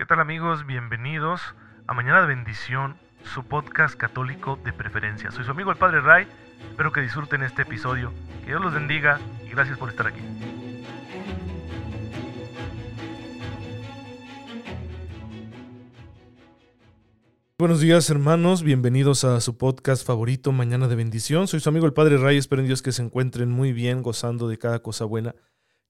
¿Qué tal amigos? Bienvenidos a Mañana de Bendición, su podcast católico de preferencia. Soy su amigo el Padre Ray, espero que disfruten este episodio, que Dios los bendiga y gracias por estar aquí. Buenos días hermanos, bienvenidos a su podcast favorito Mañana de Bendición. Soy su amigo el Padre Ray, espero en Dios que se encuentren muy bien, gozando de cada cosa buena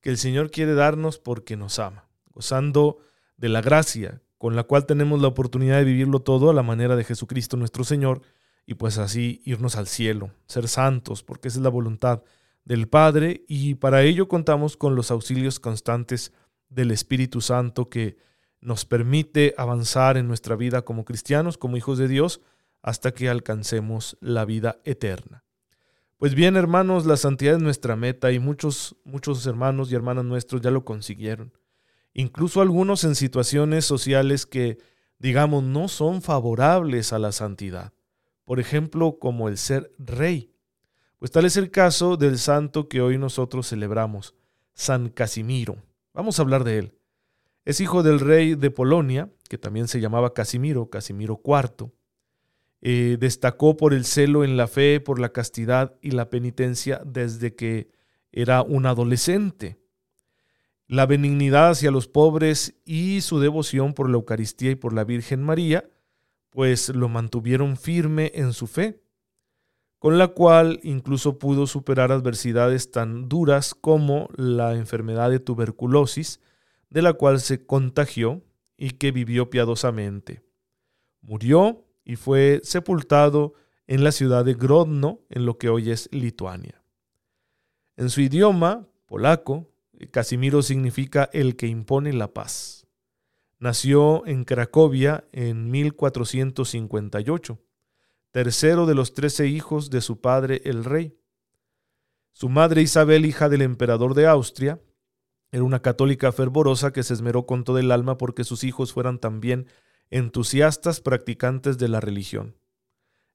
que el Señor quiere darnos porque nos ama, gozando de la gracia con la cual tenemos la oportunidad de vivirlo todo a la manera de Jesucristo nuestro Señor y pues así irnos al cielo, ser santos, porque esa es la voluntad del Padre y para ello contamos con los auxilios constantes del Espíritu Santo que nos permite avanzar en nuestra vida como cristianos, como hijos de Dios, hasta que alcancemos la vida eterna. Pues bien, hermanos, la santidad es nuestra meta y muchos, muchos hermanos y hermanas nuestros ya lo consiguieron incluso algunos en situaciones sociales que, digamos, no son favorables a la santidad. Por ejemplo, como el ser rey. Pues tal es el caso del santo que hoy nosotros celebramos, San Casimiro. Vamos a hablar de él. Es hijo del rey de Polonia, que también se llamaba Casimiro, Casimiro IV. Eh, destacó por el celo en la fe, por la castidad y la penitencia desde que era un adolescente la benignidad hacia los pobres y su devoción por la Eucaristía y por la Virgen María, pues lo mantuvieron firme en su fe, con la cual incluso pudo superar adversidades tan duras como la enfermedad de tuberculosis, de la cual se contagió y que vivió piadosamente. Murió y fue sepultado en la ciudad de Grodno, en lo que hoy es Lituania. En su idioma, polaco, Casimiro significa el que impone la paz. Nació en Cracovia en 1458, tercero de los trece hijos de su padre el rey. Su madre Isabel, hija del emperador de Austria, era una católica fervorosa que se esmeró con todo el alma porque sus hijos fueran también entusiastas practicantes de la religión.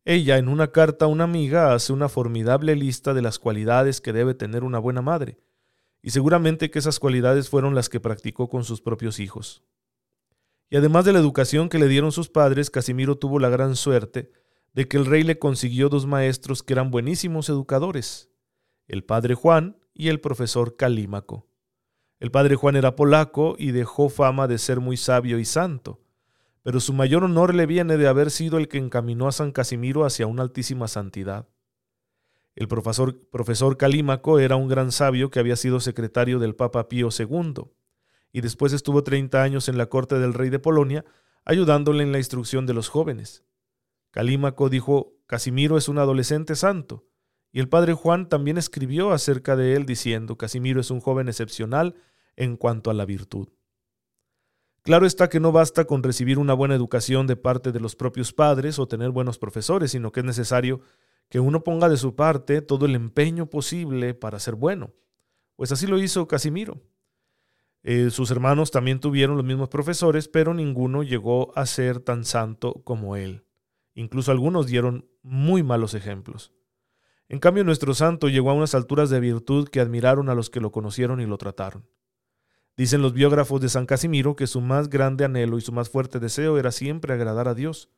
Ella, en una carta a una amiga, hace una formidable lista de las cualidades que debe tener una buena madre, y seguramente que esas cualidades fueron las que practicó con sus propios hijos. Y además de la educación que le dieron sus padres, Casimiro tuvo la gran suerte de que el rey le consiguió dos maestros que eran buenísimos educadores, el padre Juan y el profesor Calímaco. El padre Juan era polaco y dejó fama de ser muy sabio y santo, pero su mayor honor le viene de haber sido el que encaminó a San Casimiro hacia una altísima santidad. El profesor, profesor Calímaco era un gran sabio que había sido secretario del Papa Pío II, y después estuvo 30 años en la corte del rey de Polonia, ayudándole en la instrucción de los jóvenes. Calímaco dijo, Casimiro es un adolescente santo, y el padre Juan también escribió acerca de él diciendo, Casimiro es un joven excepcional en cuanto a la virtud. Claro está que no basta con recibir una buena educación de parte de los propios padres o tener buenos profesores, sino que es necesario que uno ponga de su parte todo el empeño posible para ser bueno. Pues así lo hizo Casimiro. Eh, sus hermanos también tuvieron los mismos profesores, pero ninguno llegó a ser tan santo como él. Incluso algunos dieron muy malos ejemplos. En cambio, nuestro santo llegó a unas alturas de virtud que admiraron a los que lo conocieron y lo trataron. Dicen los biógrafos de San Casimiro que su más grande anhelo y su más fuerte deseo era siempre agradar a Dios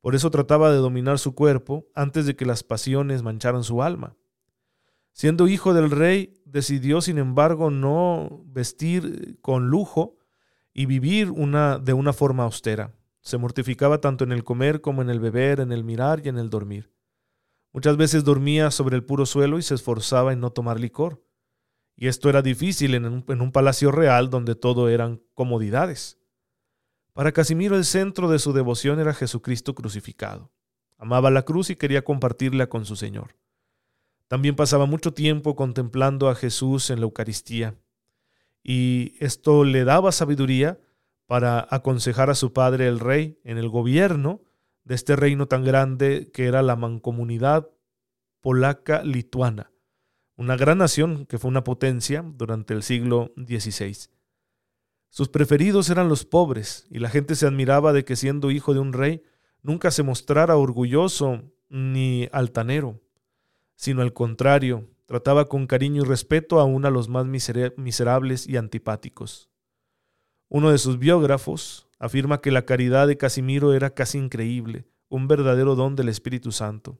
por eso trataba de dominar su cuerpo antes de que las pasiones mancharan su alma. Siendo hijo del rey, decidió, sin embargo, no vestir con lujo y vivir de una forma austera. Se mortificaba tanto en el comer como en el beber, en el mirar y en el dormir. Muchas veces dormía sobre el puro suelo y se esforzaba en no tomar licor. Y esto era difícil en un, en un palacio real donde todo eran comodidades. Para Casimiro el centro de su devoción era Jesucristo crucificado. Amaba la cruz y quería compartirla con su Señor. También pasaba mucho tiempo contemplando a Jesús en la Eucaristía, y esto le daba sabiduría para aconsejar a su padre el rey en el gobierno de este reino tan grande que era la mancomunidad polaca lituana, una gran nación que fue una potencia durante el siglo XVI. Sus preferidos eran los pobres, y la gente se admiraba de que siendo hijo de un rey, nunca se mostrara orgulloso ni altanero, sino al contrario, trataba con cariño y respeto aún a los más miserables y antipáticos. Uno de sus biógrafos afirma que la caridad de Casimiro era casi increíble, un verdadero don del Espíritu Santo,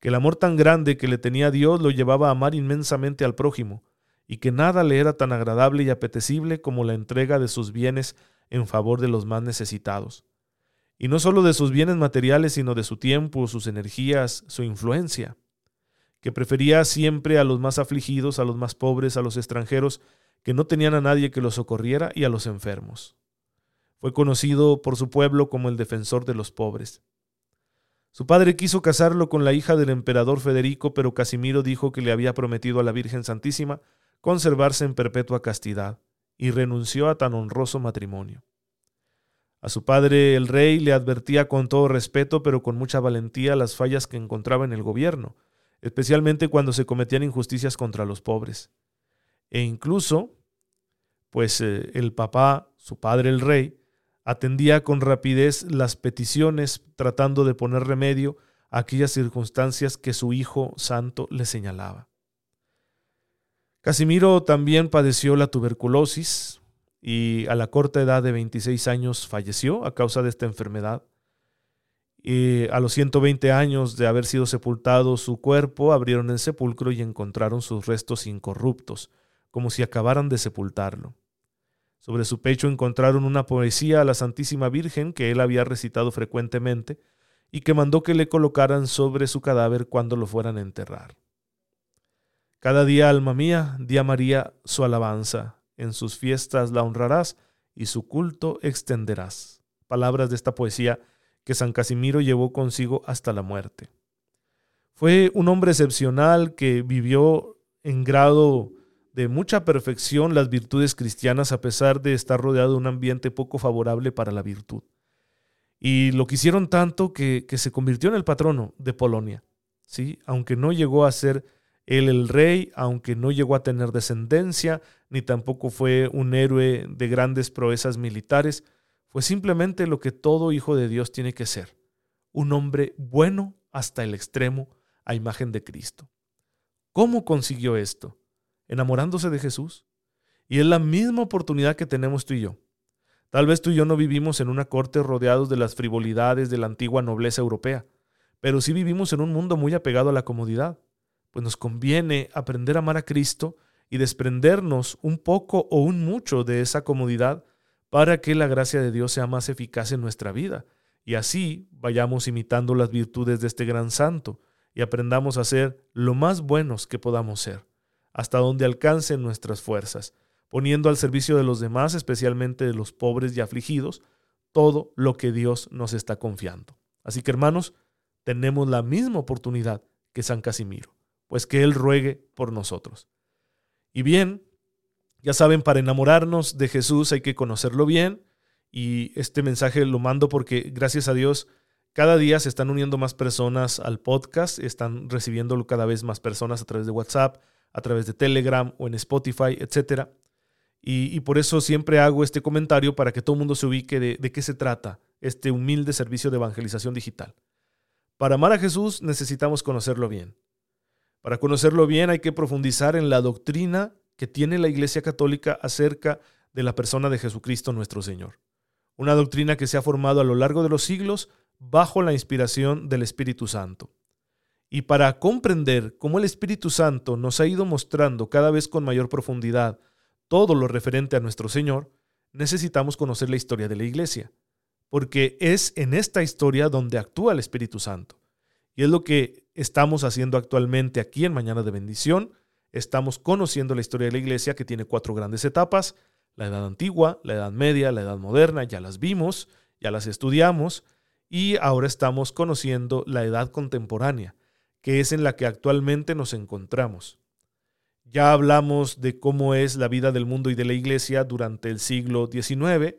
que el amor tan grande que le tenía Dios lo llevaba a amar inmensamente al prójimo, y que nada le era tan agradable y apetecible como la entrega de sus bienes en favor de los más necesitados. Y no solo de sus bienes materiales, sino de su tiempo, sus energías, su influencia, que prefería siempre a los más afligidos, a los más pobres, a los extranjeros, que no tenían a nadie que los socorriera, y a los enfermos. Fue conocido por su pueblo como el defensor de los pobres. Su padre quiso casarlo con la hija del emperador Federico, pero Casimiro dijo que le había prometido a la Virgen Santísima conservarse en perpetua castidad, y renunció a tan honroso matrimonio. A su padre el rey le advertía con todo respeto, pero con mucha valentía, las fallas que encontraba en el gobierno, especialmente cuando se cometían injusticias contra los pobres. E incluso, pues eh, el papá, su padre el rey, atendía con rapidez las peticiones tratando de poner remedio a aquellas circunstancias que su hijo santo le señalaba. Casimiro también padeció la tuberculosis y a la corta edad de 26 años falleció a causa de esta enfermedad. Y a los 120 años de haber sido sepultado su cuerpo, abrieron el sepulcro y encontraron sus restos incorruptos, como si acabaran de sepultarlo. Sobre su pecho encontraron una poesía a la Santísima Virgen que él había recitado frecuentemente y que mandó que le colocaran sobre su cadáver cuando lo fueran a enterrar. Cada día, alma mía, di a María su alabanza, en sus fiestas la honrarás y su culto extenderás. Palabras de esta poesía que San Casimiro llevó consigo hasta la muerte. Fue un hombre excepcional que vivió en grado de mucha perfección las virtudes cristianas a pesar de estar rodeado de un ambiente poco favorable para la virtud. Y lo quisieron tanto que, que se convirtió en el patrono de Polonia, ¿sí? aunque no llegó a ser él el rey, aunque no llegó a tener descendencia, ni tampoco fue un héroe de grandes proezas militares, fue simplemente lo que todo hijo de Dios tiene que ser, un hombre bueno hasta el extremo a imagen de Cristo. ¿Cómo consiguió esto? Enamorándose de Jesús. Y es la misma oportunidad que tenemos tú y yo. Tal vez tú y yo no vivimos en una corte rodeados de las frivolidades de la antigua nobleza europea, pero sí vivimos en un mundo muy apegado a la comodidad pues nos conviene aprender a amar a Cristo y desprendernos un poco o un mucho de esa comodidad para que la gracia de Dios sea más eficaz en nuestra vida y así vayamos imitando las virtudes de este gran santo y aprendamos a ser lo más buenos que podamos ser, hasta donde alcancen nuestras fuerzas, poniendo al servicio de los demás, especialmente de los pobres y afligidos, todo lo que Dios nos está confiando. Así que hermanos, tenemos la misma oportunidad que San Casimiro pues que Él ruegue por nosotros. Y bien, ya saben, para enamorarnos de Jesús hay que conocerlo bien y este mensaje lo mando porque gracias a Dios cada día se están uniendo más personas al podcast, están recibiéndolo cada vez más personas a través de WhatsApp, a través de Telegram o en Spotify, etc. Y, por eso siempre hago este comentario para que todo el mundo se ubique de, de qué se trata este humilde servicio de evangelización digital. Para amar a Jesús necesitamos conocerlo bien. Para conocerlo bien hay que profundizar en la doctrina que tiene la Iglesia Católica acerca de la persona de Jesucristo nuestro Señor. Una doctrina que se ha formado a lo largo de los siglos bajo la inspiración del Espíritu Santo. Y para comprender cómo el Espíritu Santo nos ha ido mostrando cada vez con mayor profundidad todo lo referente a nuestro Señor, necesitamos conocer la historia de la Iglesia, porque es en esta historia donde actúa el Espíritu Santo. Y es lo que estamos haciendo actualmente aquí en Mañana de Bendición. Estamos conociendo la historia de la iglesia que tiene cuatro grandes etapas. La edad antigua, la edad media, la edad moderna, ya las vimos, ya las estudiamos. Y ahora estamos conociendo la edad contemporánea, que es en la que actualmente nos encontramos. Ya hablamos de cómo es la vida del mundo y de la iglesia durante el siglo XIX,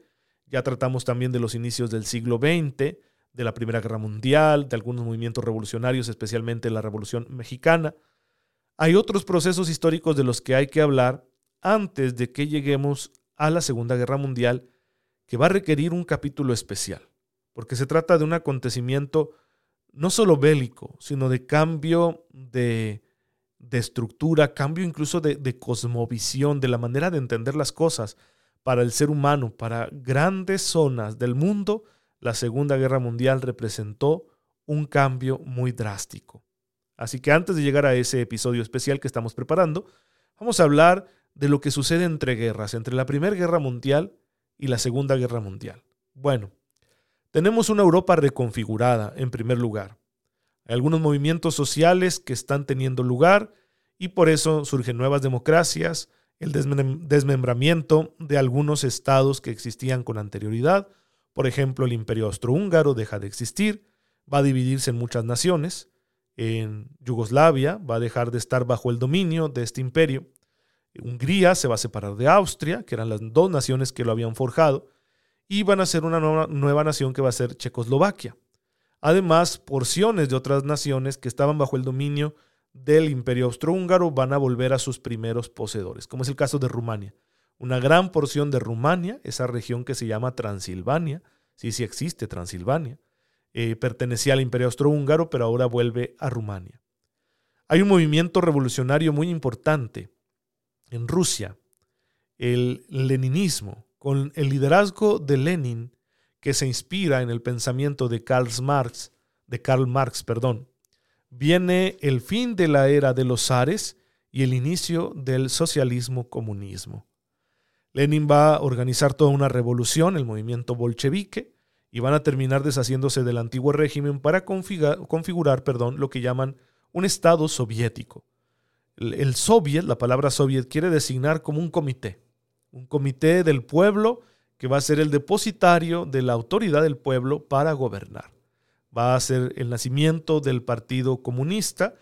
ya tratamos también de los inicios del siglo XX, de la Primera Guerra Mundial, de algunos movimientos revolucionarios, especialmente la Revolución Mexicana. Hay otros procesos históricos de los que hay que hablar antes de que lleguemos a la Segunda Guerra Mundial, que va a requerir un capítulo especial, porque se trata de un acontecimiento no solo bélico, sino de cambio de, estructura, cambio incluso de cosmovisión, de la manera de entender las cosas, para el ser humano, para grandes zonas del mundo, la Segunda Guerra Mundial representó un cambio muy drástico. Así que antes de llegar a ese episodio especial que estamos preparando, vamos a hablar de lo que sucede entre guerras, entre la Primera Guerra Mundial y la Segunda Guerra Mundial. Bueno, tenemos una Europa reconfigurada, en primer lugar. Hay algunos movimientos sociales que están teniendo lugar y por eso surgen nuevas democracias, el desmembramiento de algunos estados que existían con anterioridad. Por ejemplo, el imperio austrohúngaro deja de existir, va a dividirse en muchas naciones. En Yugoslavia va a dejar de estar bajo el dominio de este imperio. Hungría se va a separar de Austria, que eran las dos naciones que lo habían forjado, y van a ser una nueva, nueva nación que va a ser Checoslovaquia. Además, porciones de otras naciones que estaban bajo el dominio del imperio austrohúngaro van a volver a sus primeros poseedores, como es el caso de Rumania. Una gran porción de Rumania, esa región que se llama Transilvania, sí, sí existe Transilvania, eh, pertenecía al imperio austrohúngaro, pero ahora vuelve a Rumania. Hay un movimiento revolucionario muy importante en Rusia, el leninismo, con el liderazgo de Lenin, que se inspira en el pensamiento de Karl Marx, de Karl Marx, perdón, viene el fin de la era de los zares y el inicio del socialismo-comunismo. Lenin va a organizar toda una revolución, el movimiento bolchevique, y van a terminar deshaciéndose del antiguo régimen para configurar, perdón, lo que llaman un Estado soviético. El, el soviet, la palabra soviet, quiere designar como un comité, un comité del pueblo que va a ser el depositario de la autoridad del pueblo para gobernar va a ser el nacimiento del Partido Comunista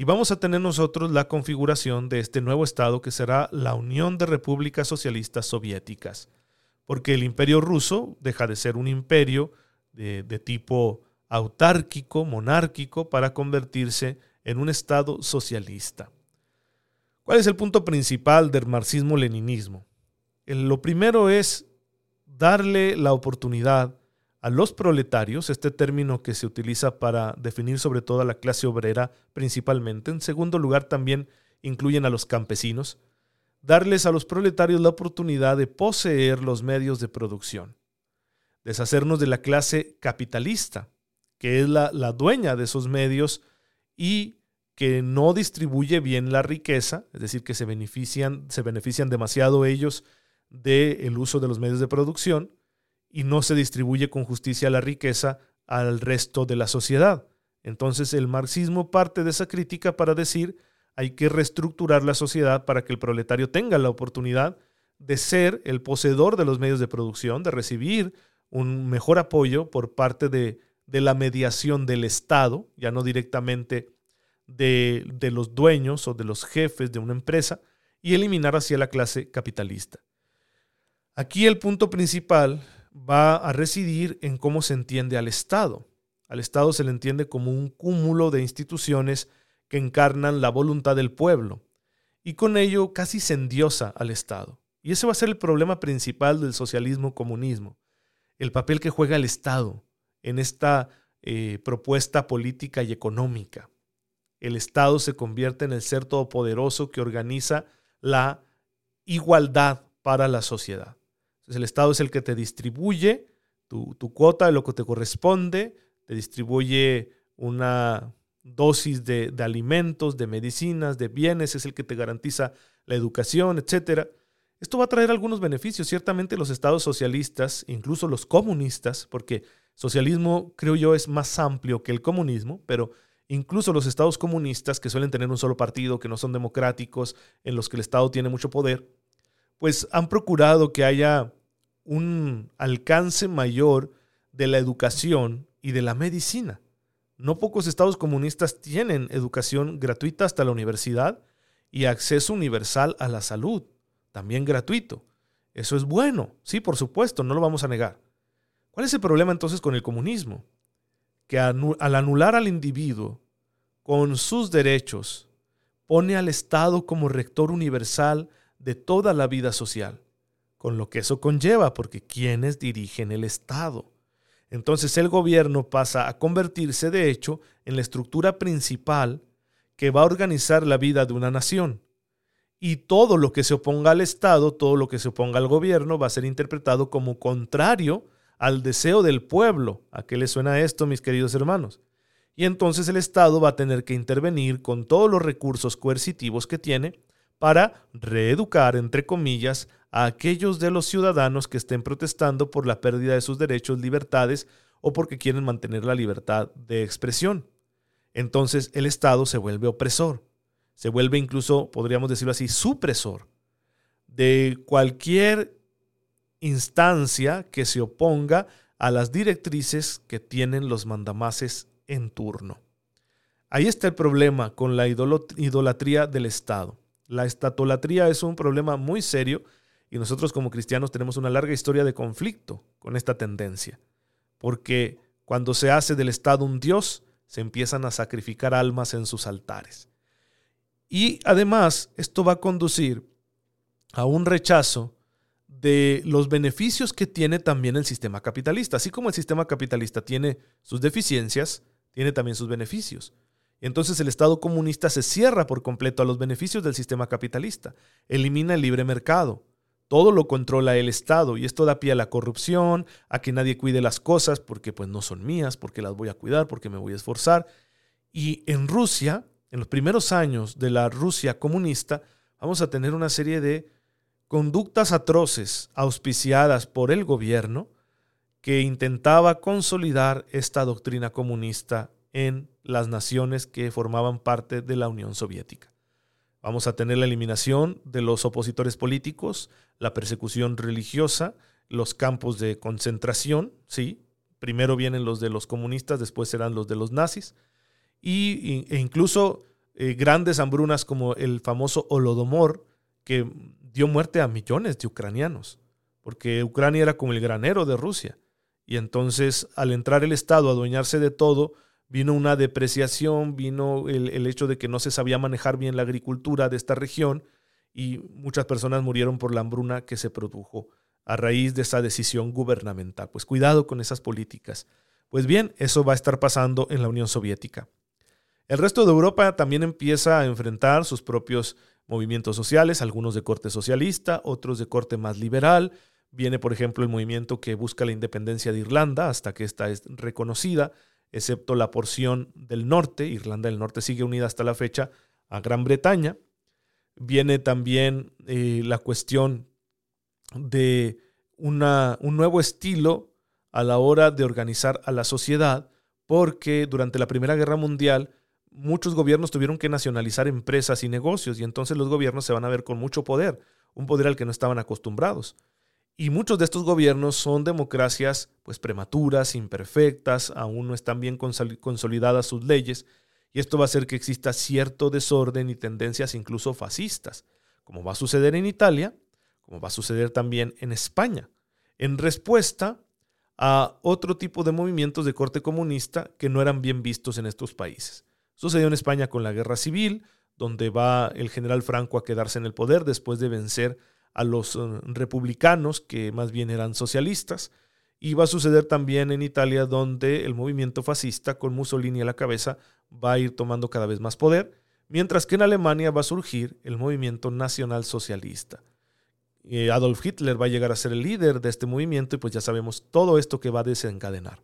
y vamos a tener nosotros la configuración de este nuevo Estado que será la Unión de Repúblicas Socialistas Soviéticas, porque el imperio ruso deja de ser un imperio de, de tipo autárquico, monárquico, para convertirse en un Estado socialista. ¿Cuál es el punto principal del marxismo-leninismo? Lo primero es darle la oportunidad a los proletarios, este término que se utiliza para definir sobre todo a la clase obrera principalmente. En segundo lugar, también incluyen a los campesinos. Darles a los proletarios la oportunidad de poseer los medios de producción. Deshacernos de la clase capitalista, que es la, la dueña de esos medios y que no distribuye bien la riqueza, es decir, que se benefician, se benefician demasiado ellos del uso de los medios de producción y no se distribuye con justicia la riqueza al resto de la sociedad. Entonces el marxismo parte de esa crítica para decir hay que reestructurar la sociedad para que el proletario tenga la oportunidad de ser el poseedor de los medios de producción, de recibir un mejor apoyo por parte de, de la mediación del Estado, ya no directamente de, de los dueños o de los jefes de una empresa, y eliminar hacia la clase capitalista. Aquí el punto principal va a residir en cómo se entiende al Estado. Al Estado se le entiende como un cúmulo de instituciones que encarnan la voluntad del pueblo, y con ello casi se endiosa al Estado. Y ese va a ser el problema principal del socialismo-comunismo, el papel que juega el Estado en esta eh, propuesta política y económica. El Estado se convierte en el ser todopoderoso que organiza la igualdad para la sociedad el Estado es el que te distribuye tu, cuota de lo que te corresponde, te distribuye una dosis de, alimentos, de medicinas, de bienes, es el que te garantiza la educación, etc. Esto va a traer algunos beneficios. Ciertamente los estados socialistas, incluso los comunistas, porque socialismo creo yo es más amplio que el comunismo, pero incluso los estados comunistas que suelen tener un solo partido, que no son democráticos, en los que el Estado tiene mucho poder, pues han procurado que haya un alcance mayor de la educación y de la medicina. No pocos estados comunistas tienen educación gratuita hasta la universidad y acceso universal a la salud, también gratuito. Eso es bueno, sí, por supuesto, no lo vamos a negar. ¿Cuál es el problema entonces con el comunismo? Que al anular al individuo con sus derechos, pone al Estado como rector universal de toda la vida social con lo que eso conlleva, porque quienes dirigen el Estado. Entonces el gobierno pasa a convertirse, de hecho, en la estructura principal que va a organizar la vida de una nación. y todo lo que se oponga al Estado, todo lo que se oponga al gobierno va a ser interpretado como contrario al deseo del pueblo. ¿A qué le suena esto, mis queridos hermanos? Y entonces el Estado va a tener que intervenir con todos los recursos coercitivos que tiene para reeducar, entre comillas, a aquellos de los ciudadanos que estén protestando por la pérdida de sus derechos, libertades o porque quieren mantener la libertad de expresión. Entonces el Estado se vuelve opresor se vuelve incluso, podríamos decirlo así, supresor de cualquier instancia que se oponga a las directrices que tienen los mandamases en turno. Ahí está el problema con la idolatría del Estado. La estatolatría es un problema muy serio y nosotros como cristianos tenemos una larga historia de conflicto con esta tendencia, porque cuando se hace del Estado un Dios, se empiezan a sacrificar almas en sus altares. Y además, esto va a conducir a un rechazo de los beneficios que tiene también el sistema capitalista. Así como el sistema capitalista tiene sus deficiencias, tiene también sus beneficios. Entonces el Estado comunista se cierra por completo a los beneficios del sistema capitalista, elimina el libre mercado, todo lo controla el Estado y esto da pie a la corrupción, a que nadie cuide las cosas porque pues no son mías, porque las voy a cuidar, porque me voy a esforzar. Y en Rusia en los primeros años de la Rusia comunista, vamos a tener una serie de conductas atroces auspiciadas por el gobierno que intentaba consolidar esta doctrina comunista en las naciones que formaban parte de la Unión Soviética. Vamos a tener la eliminación de los opositores políticos, la persecución religiosa, los campos de concentración, sí, primero vienen los de los comunistas, después serán los de los nazis, y, e incluso eh, grandes hambrunas como el famoso Holodomor, que dio muerte a millones de ucranianos, porque Ucrania era como el granero de Rusia. Y entonces, al entrar el Estado a adueñarse de todo, vino una depreciación, vino el, el, hecho de que no se sabía manejar bien la agricultura de esta región y muchas personas murieron por la hambruna que se produjo a raíz de esa decisión gubernamental. Pues cuidado con esas políticas. Pues bien, eso va a estar pasando en la Unión Soviética. El resto de Europa también empieza a enfrentar sus propios movimientos sociales, algunos de corte socialista, otros de corte más liberal. Viene, por ejemplo, el movimiento que busca la independencia de Irlanda hasta que ésta es reconocida, excepto la porción del norte. Irlanda del Norte sigue unida hasta la fecha a Gran Bretaña. Viene también eh, la cuestión de una, un nuevo estilo a la hora de organizar a la sociedad, porque durante la Primera Guerra Mundial muchos gobiernos tuvieron que nacionalizar empresas y negocios y entonces los gobiernos se van a ver con mucho poder, un poder al que no estaban acostumbrados. Y muchos de estos gobiernos son democracias pues prematuras, imperfectas, aún no están bien consolidadas sus leyes y esto va a hacer que exista cierto desorden y tendencias incluso fascistas, como va a suceder en Italia, como va a suceder también en España, en respuesta a otro tipo de movimientos de corte comunista que no eran bien vistos en estos países. Sucedió en España con la guerra civil, donde va el general Franco a quedarse en el poder después de vencer a los eh, republicanos, que más bien eran socialistas. Y va a suceder también en Italia, donde el movimiento fascista, con Mussolini a la cabeza, va a ir tomando cada vez más poder, mientras que en Alemania va a surgir el movimiento nacional socialista. Eh, Adolf Hitler va a llegar a ser el líder de este movimiento y pues ya sabemos todo esto que va a desencadenar.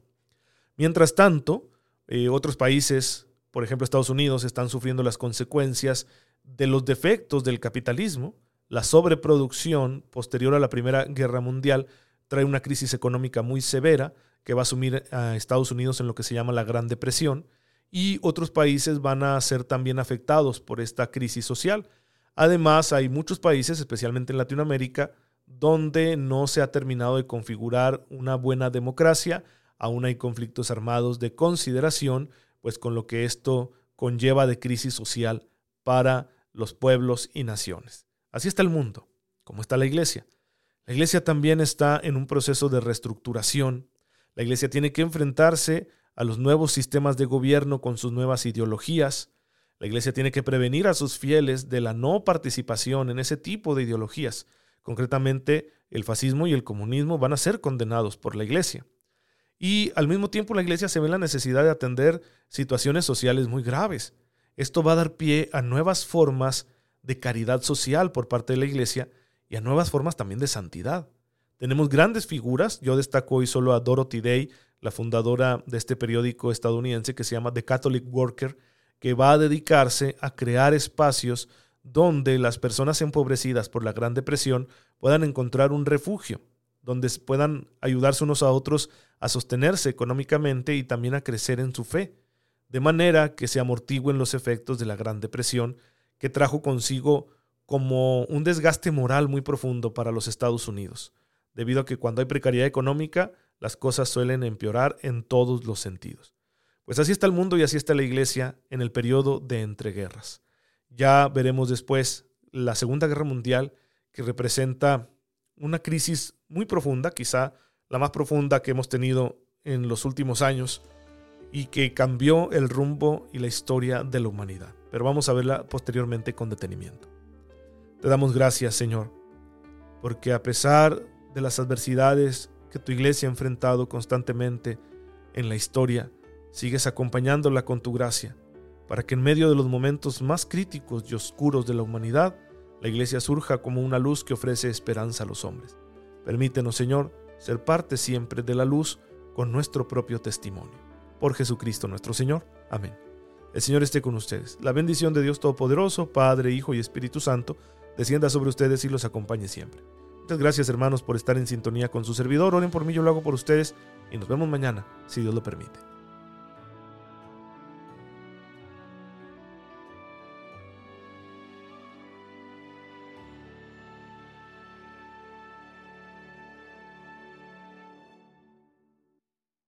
Mientras tanto, eh, otros países por ejemplo, Estados Unidos están sufriendo las consecuencias de los defectos del capitalismo. La sobreproducción posterior a la Primera Guerra Mundial trae una crisis económica muy severa que va a sumir a Estados Unidos en lo que se llama la Gran Depresión y otros países van a ser también afectados por esta crisis social. Además, hay muchos países, especialmente en Latinoamérica, donde no se ha terminado de configurar una buena democracia, aún hay conflictos armados de consideración pues con lo que esto conlleva de crisis social para los pueblos y naciones. Así está el mundo, como está la iglesia. La iglesia también está en un proceso de reestructuración. La iglesia tiene que enfrentarse a los nuevos sistemas de gobierno con sus nuevas ideologías. La iglesia tiene que prevenir a sus fieles de la no participación en ese tipo de ideologías. Concretamente, el fascismo y el comunismo van a ser condenados por la iglesia. Y al mismo tiempo la iglesia se ve la necesidad de atender situaciones sociales muy graves. Esto va a dar pie a nuevas formas de caridad social por parte de la iglesia y a nuevas formas también de santidad. Tenemos grandes figuras, yo destaco hoy solo a Dorothy Day, la fundadora de este periódico estadounidense que se llama The Catholic Worker, que va a dedicarse a crear espacios donde las personas empobrecidas por la Gran Depresión puedan encontrar un refugio, donde puedan ayudarse unos a otros a sostenerse económicamente y también a crecer en su fe, de manera que se amortigüen los efectos de la Gran Depresión que trajo consigo como un desgaste moral muy profundo para los Estados Unidos, debido a que cuando hay precariedad económica, las cosas suelen empeorar en todos los sentidos. Pues así está el mundo y así está la iglesia en el periodo de entreguerras. Ya veremos después la Segunda Guerra Mundial, que representa una crisis muy profunda, quizá la más profunda que hemos tenido en los últimos años, y que cambió el rumbo y la historia de la humanidad. Pero vamos a verla posteriormente con detenimiento. Te damos gracias, Señor, porque a pesar de las adversidades que tu iglesia ha enfrentado constantemente en la historia, sigues acompañándola con tu gracia, para que en medio de los momentos más críticos y oscuros de la humanidad, la iglesia surja como una luz que ofrece esperanza a los hombres. Permítenos, Señor, ser parte siempre de la luz con nuestro propio testimonio. Por Jesucristo nuestro Señor. Amén. El Señor esté con ustedes. La bendición de Dios Todopoderoso, Padre, Hijo y Espíritu Santo, descienda sobre ustedes y los acompañe siempre. Muchas gracias hermanos por estar en sintonía con su servidor. Oren por mí, yo lo hago por ustedes y nos vemos mañana, si Dios lo permite.